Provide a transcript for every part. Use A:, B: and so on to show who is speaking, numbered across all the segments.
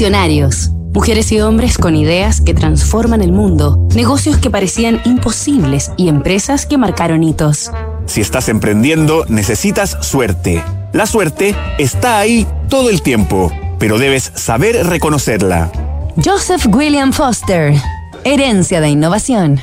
A: Visionarios. Mujeres y hombres con ideas que transforman el mundo, negocios que parecían imposibles y empresas que marcaron hitos.
B: Si estás emprendiendo, necesitas suerte. La suerte está ahí todo el tiempo, pero debes saber reconocerla.
A: Joseph William Foster. Herencia de innovación.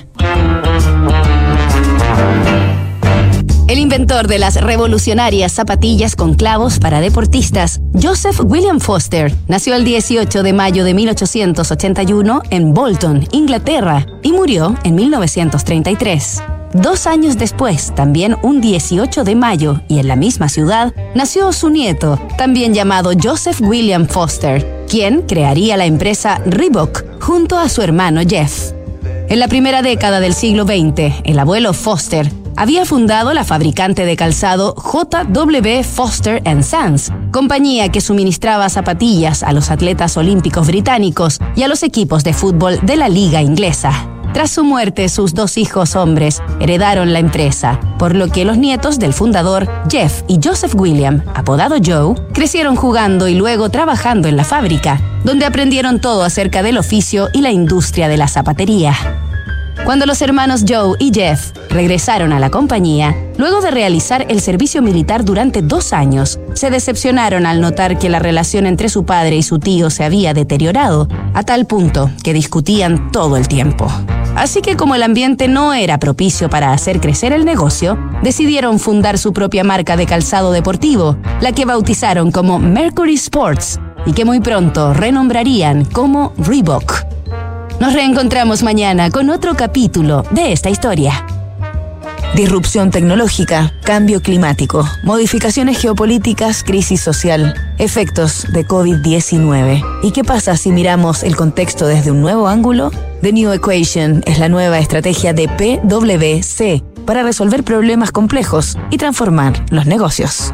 A: El inventor de las revolucionarias zapatillas con clavos para deportistas, Joseph William Foster, nació el 18 de mayo de 1881 en Bolton, Inglaterra, y murió en 1933. Dos años después, también un 18 de mayo, y en la misma ciudad, nació su nieto, también llamado Joseph William Foster, quien crearía la empresa Reebok junto a su hermano Jeff. En la primera década del siglo XX, el abuelo Foster había fundado la fabricante de calzado JW Foster Sons, compañía que suministraba zapatillas a los atletas olímpicos británicos y a los equipos de fútbol de la liga inglesa. Tras su muerte, sus dos hijos hombres heredaron la empresa, por lo que los nietos del fundador, Jeff y Joseph William, apodado Joe, crecieron jugando y luego trabajando en la fábrica, donde aprendieron todo acerca del oficio y la industria de la zapatería. Cuando los hermanos Joe y Jeff regresaron a la compañía, luego de realizar el servicio militar durante dos años, se decepcionaron al notar que la relación entre su padre y su tío se había deteriorado, a tal punto que discutían todo el tiempo. Así que como el ambiente no era propicio para hacer crecer el negocio, decidieron fundar su propia marca de calzado deportivo, la que bautizaron como Mercury Sports y que muy pronto renombrarían como Reebok. Nos reencontramos mañana con otro capítulo de esta historia.
C: Disrupción tecnológica, cambio climático, modificaciones geopolíticas, crisis social, efectos de COVID-19. ¿Y qué pasa si miramos el contexto desde un nuevo ángulo? The New Equation es la nueva estrategia de PwC para resolver problemas complejos y transformar los negocios.